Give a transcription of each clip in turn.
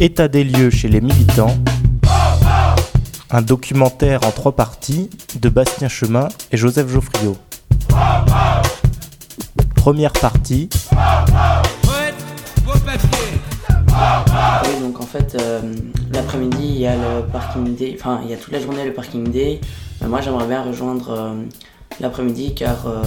État des lieux chez les militants. Un documentaire en trois parties de Bastien Chemin et Joseph Geoffriot. Première partie. Oui, donc en fait, euh, l'après-midi, il y a le parking day, enfin, il y a toute la journée le parking day. Mais moi, j'aimerais bien rejoindre euh, l'après-midi car euh,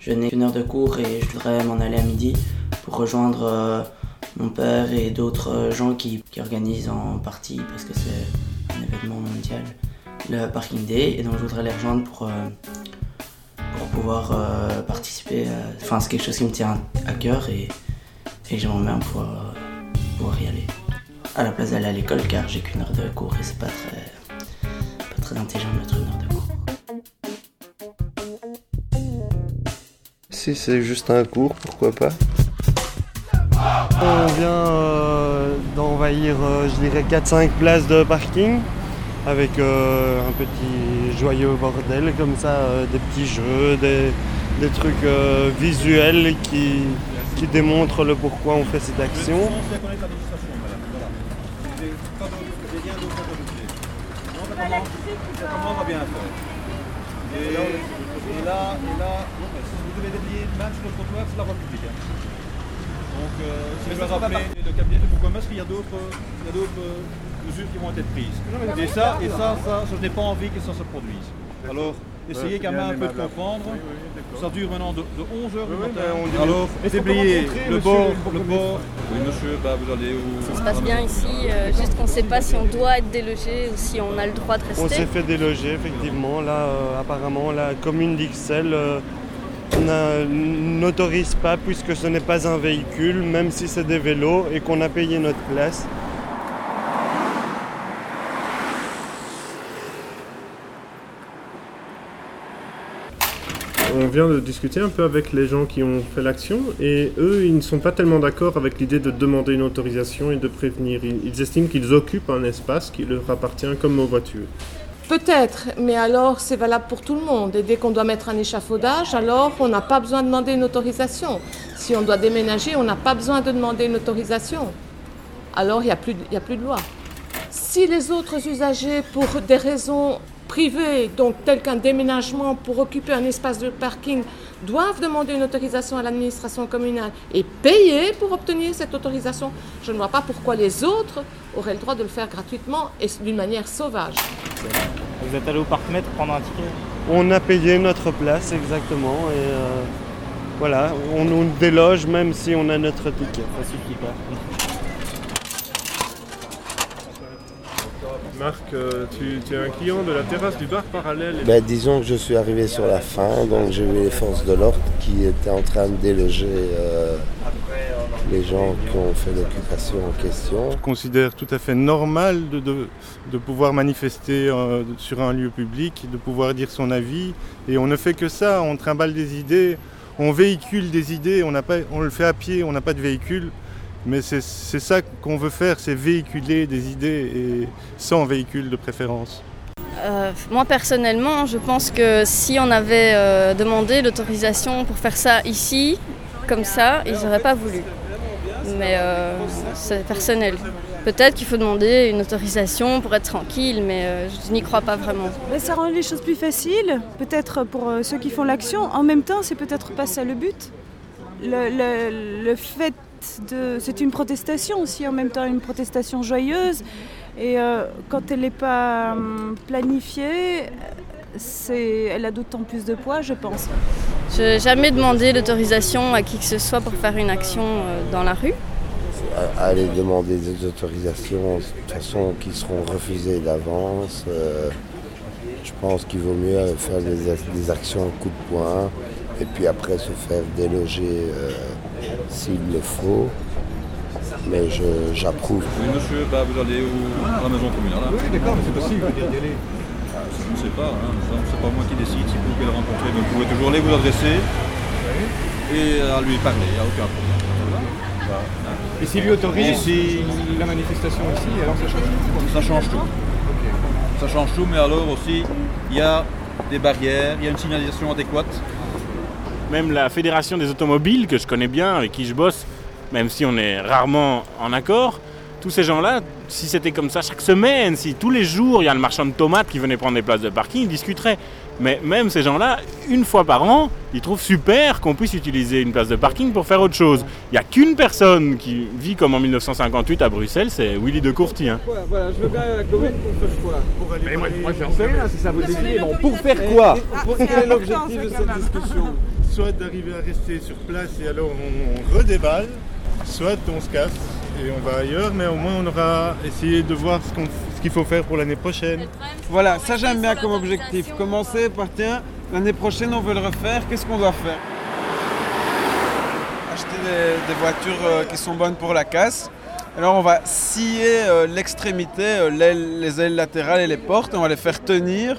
je n'ai qu'une heure de cours et je voudrais m'en aller à midi pour rejoindre mon père et d'autres gens qui, qui organisent en partie parce que c'est un événement mondial le parking day et donc je voudrais les rejoindre pour, pour pouvoir participer. Enfin, c'est quelque chose qui me tient à cœur et, et j'aimerais bien pouvoir pouvoir y aller. À la place d'aller à l'école car j'ai qu'une heure de cours et c'est pas très, intelligent de cours. Si c'est juste un cours, pourquoi pas On vient euh, d'envahir, euh, je dirais, 4-5 places de parking avec euh, un petit joyeux bordel comme ça, euh, des petits jeux, des, des trucs euh, visuels qui, qui démontrent le pourquoi on fait cette action. On va bien faire et, et là, et là si vous devez déplier même sur le trottoir, c'est la voie publique. hein. Donc, euh, si vous rappelez le cabinet de Boucomestre, il y a d'autres il y a d'autres, euh, mesures qui vont être prises. Et ça, et ça, ça, ça, je n'ai pas envie que ça se produise. Alors, essayez quand même un peu de comprendre. Ça dure maintenant de, de 11h du matin. Alors, déblayer le bord, le bord. Oui, monsieur, bah, vous allez où Ça se passe bien ici, euh, juste qu'on ne sait pas si on doit être délogé ou si on a le droit de On rester. s'est fait déloger effectivement. Là, euh, apparemment, la commune d'Ixelles euh, n'a- n'autorise pas puisque ce n'est pas un véhicule, même si c'est des vélos et qu'on a payé notre place. On vient de discuter un peu avec les gens qui ont fait l'action et eux, ils ne sont pas tellement d'accord avec l'idée de demander une autorisation et de prévenir. Ils, estiment qu'ils occupent un espace qui leur appartient comme aux voitures. Peut-être, mais alors c'est valable pour tout le monde. Et dès qu'on doit mettre un échafaudage, alors on n'a pas besoin de demander une autorisation. Si on doit déménager, on n'a pas besoin de demander une autorisation. Alors il n'y a, plus de- a plus de loi. Si les autres usagers, pour des raisons privées, donc telles qu'un déménagement pour occuper un espace de parking, doivent demander une autorisation à l'administration communale et payer pour obtenir cette autorisation, je ne vois pas pourquoi les autres auraient le droit de le faire gratuitement et d'une manière sauvage. Vous êtes allé au parc-mètre prendre un ticket? On a payé notre place exactement et euh, voilà, on nous déloge même si on a notre ticket. Ça suffit pas. Marc, euh, tu, tu es un client de la terrasse du bar parallèle. ben, Disons que je suis arrivé sur la fin, donc j'ai vu les forces de l'ordre qui étaient en train de déloger euh, les gens qui ont fait l'occupation en question. Je considère tout à fait normal de, de- de pouvoir manifester euh, sur un lieu public, de pouvoir dire son avis. Et on ne fait que ça, on trimballe des idées, on véhicule des idées, on, n'a pas, on le fait à pied, on n'a pas de véhicule. Mais c'est c'est ça qu'on veut faire, c'est véhiculer des idées et sans véhicule de préférence. Euh, moi personnellement, je pense que si on avait euh, demandé l'autorisation pour faire ça ici, comme ça, ils n'auraient pas voulu. Mais euh, c'est personnel. Peut-être qu'il faut demander une autorisation pour être tranquille, mais euh, je n'y crois pas vraiment. Mais ça rend les choses plus faciles, peut-être pour ceux qui font l'action. En même temps, c'est peut-être pas ça le but. Le, le- le fait de. C'est une protestation aussi, en même temps, une protestation joyeuse. Et euh, quand elle n'est pas hum, planifiée, c'est, elle a d'autant plus de poids, je pense. Je n'ai jamais demandé l'autorisation à qui que ce soit pour faire une action euh, dans la rue. Aller demander des autorisations, de toute façon, qui seront refusées d'avance. euh, je pense qu'il vaut mieux faire des, des actions coup de poing et puis après se faire déloger euh, s'il le faut. Mais j'approuve. Oui, monsieur, bah, vous allez où À la maison communale. hein. Oui, d'accord, mais c'est possible d'y aller. Je ne sais pas, hein, ça, c'est pas moi qui décide si vous pouvez le rencontrer, mais vous pouvez toujours aller vous adresser et à lui parler, il n'y a aucun problème. Et s'il lui autorise Et si- la manifestation ici, alors ça change tout Ça change tout. Ça change tout, mais alors aussi, il y a des barrières, il y a une signalisation adéquate. Même la fédération des automobiles, que je connais bien, avec qui je bosse, même si on est rarement en accord, tous ces gens-là, si c'était comme ça chaque semaine, si tous les jours il y a le marchand de tomates qui venait prendre des places de parking, ils discuteraient. Mais même ces gens-là, une fois par an, ils trouvent super qu'on puisse utiliser une place de parking pour faire autre chose. Il n'y a qu'une personne qui vit comme en 1958 à Bruxelles, c'est Willy de Courty. hein. Voilà, voilà, je veux bien la commune pour faire quoi? Pour aller Mais moi, moi j'en sais rien, si ça vous décide. Bon, pour faire quoi? Pour- Quel est l'objectif de cette discussion? Soit d'arriver à rester sur place et alors on, on redéballe, soit on se casse et on va ailleurs, mais au moins on aura essayé de voir ce qu'on- ce qu'il faut faire pour l'année prochaine. Voilà, ça j'aime bien comme objectif. Commencer par tiens, l'année prochaine on veut le refaire, qu'est-ce qu'on doit faire? Acheter des, des voitures euh, qui sont bonnes pour la casse. Alors on va scier euh, l'extrémité, euh, l'aile- les ailes latérales et les portes, on va les faire tenir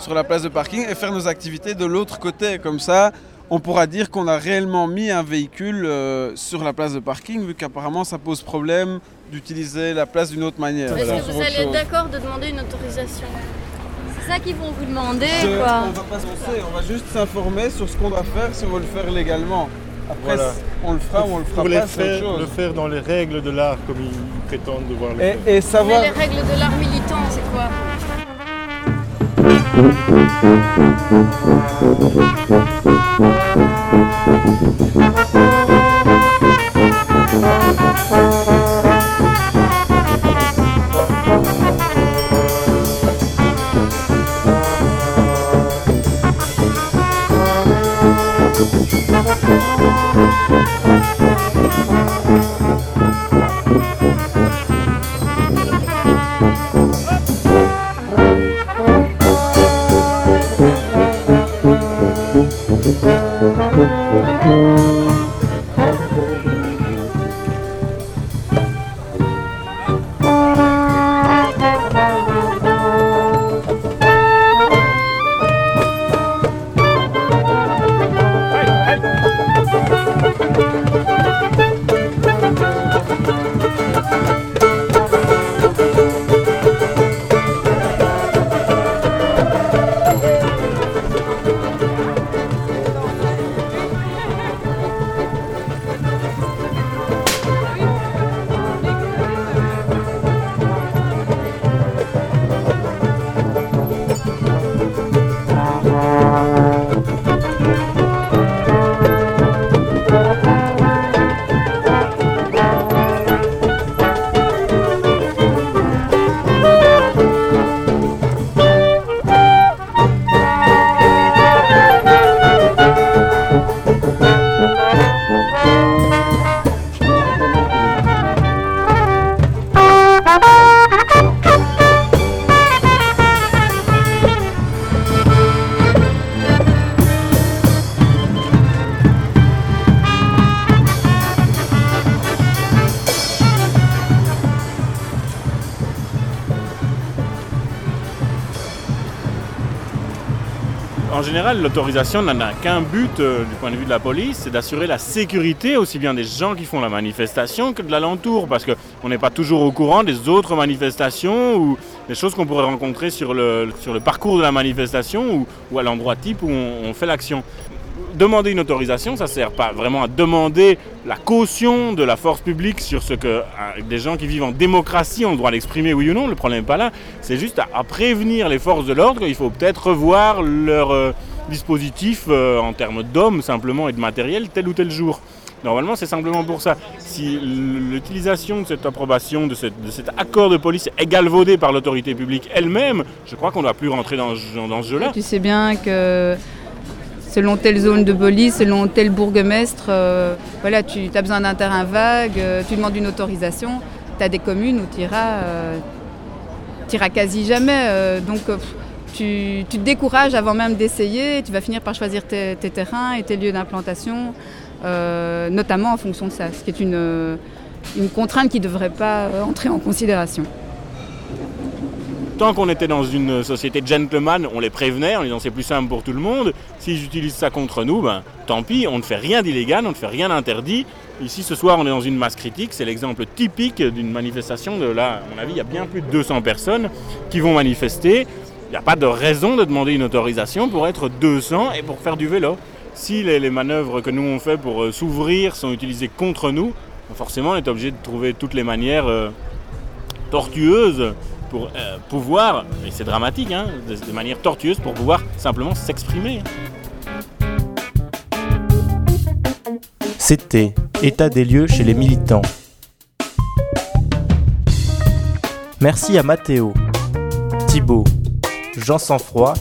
sur la place de parking et faire nos activités de l'autre côté. Comme ça, on pourra dire qu'on a réellement mis un véhicule euh, sur la place de parking, vu qu'apparemment ça pose problème d'utiliser la place d'une autre manière. Est-ce Voilà, que vous allez être d'accord de demander une autorisation C'est ça qu'ils vont vous demander, Je- quoi. On va pas se lancer, on va juste s'informer sur ce qu'on doit faire si on veut le faire légalement. Après, Voilà. on le fera ou on le fera pas, faire, chose. le faire dans les règles de l'art comme ils prétendent devoir le Et, faire. et savoir. Mais les règles de l'art militant, c'est quoi? En général, l'autorisation n'en a qu'un but euh, du point de vue de la police, c'est d'assurer la sécurité aussi bien des gens qui font la manifestation que de l'alentour, parce qu'on n'est pas toujours au courant des autres manifestations ou des choses qu'on pourrait rencontrer sur le, parcours de la manifestation ou, à l'endroit type où on fait l'action. Demander une autorisation, ça ne sert pas vraiment à demander la caution de la force publique sur ce que euh, des gens qui vivent en démocratie ont le droit d'exprimer oui ou non. Le problème n'est pas là. C'est juste à, prévenir les forces de l'ordre qu'il faut peut-être revoir leur euh, dispositif euh, en termes d'hommes simplement et de matériel tel ou tel jour. Normalement, c'est simplement pour ça. Si l'utilisation de cette approbation, de, cet accord de police est galvaudée par l'autorité publique elle-même, je crois qu'on ne doit plus rentrer dans, ce- dans ce jeu-là. Tu sais bien que selon telle zone de police, selon tel bourgmestre, euh, voilà, tu as besoin d'un terrain vague, euh, tu demandes une autorisation, tu as des communes où tu iras, quasi jamais. euh, donc euh, tu, te décourages avant même d'essayer, tu vas finir par choisir tes, terrains et tes lieux d'implantation, euh, notamment en fonction de ça, ce qui est une, euh, contrainte qui ne devrait pas euh, entrer en considération. Tant qu'on était dans une société de gentlemen, on les prévenait en disant c'est plus simple pour tout le monde. S'ils utilisent ça contre nous, ben, tant pis, on ne fait rien d'illégal, on ne fait rien d'interdit. Ici ce soir on est dans une masse critique, c'est l'exemple typique d'une manifestation de là, à mon avis, il y a bien plus de 200 personnes qui vont manifester. Il n'y a pas de raison de demander une autorisation pour être 200 et pour faire du vélo. Si les, manœuvres que nous on fait pour euh, s'ouvrir sont utilisées contre nous, forcément on est obligé de trouver toutes les manières euh, tortueuses pour euh, pouvoir, et c'est dramatique, hein, des manières tortueuses pour pouvoir simplement s'exprimer. C'était État des lieux chez les militants. Merci à Mathéo, Thibaut, Jean Sanfroid,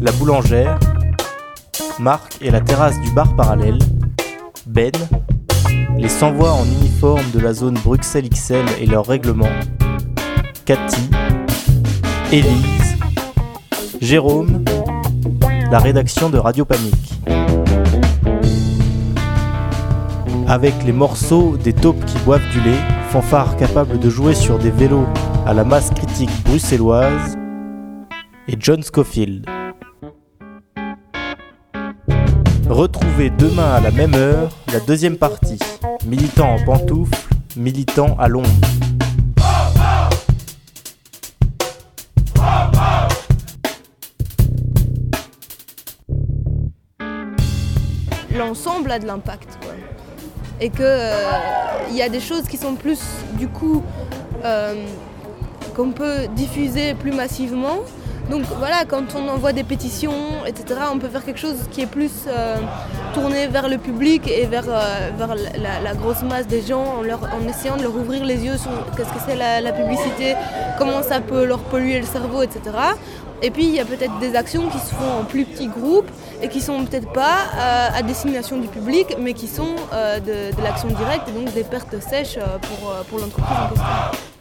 la boulangère, Marc et la terrasse du bar parallèle, Ben, les sans-voix en uniforme de la zone Bruxelles XL et leur règlement, Cathy, Élise, Jérôme, la rédaction de Radio Panique. Avec les morceaux des taupes qui boivent du lait, fanfare capable de jouer sur des vélos à la masse critique bruxelloise, et John Scofield. Retrouvez demain à la même heure la deuxième partie, militant en pantoufles, militant à l'ombre. L'ensemble a de l'impact. Et qu'il il y a des choses qui sont plus, du coup, euh, qu'on peut diffuser plus massivement. Donc voilà, quand on envoie des pétitions, etc., on peut faire quelque chose qui est plus tourné vers le public et vers, euh, vers la, grosse masse des gens en, essayant de leur ouvrir les yeux sur qu'est-ce que c'est la, publicité, comment ça peut leur polluer le cerveau, etc. Et puis il y a peut-être des actions qui se font en plus petits groupes et qui sont peut-être pas euh, à destination du public, mais qui sont euh, de, l'action directe et donc des pertes sèches pour, pour l'entreprise en question.